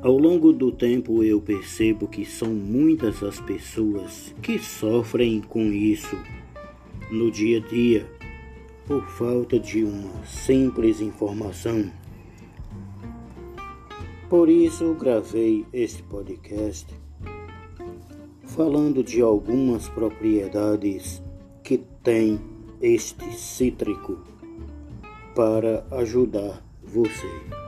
Ao longo do tempo eu percebo que são muitas as pessoas que sofrem com isso no dia a dia por falta de uma simples informação. Por isso gravei este podcast falando de algumas propriedades que tem este cítrico para ajudar você.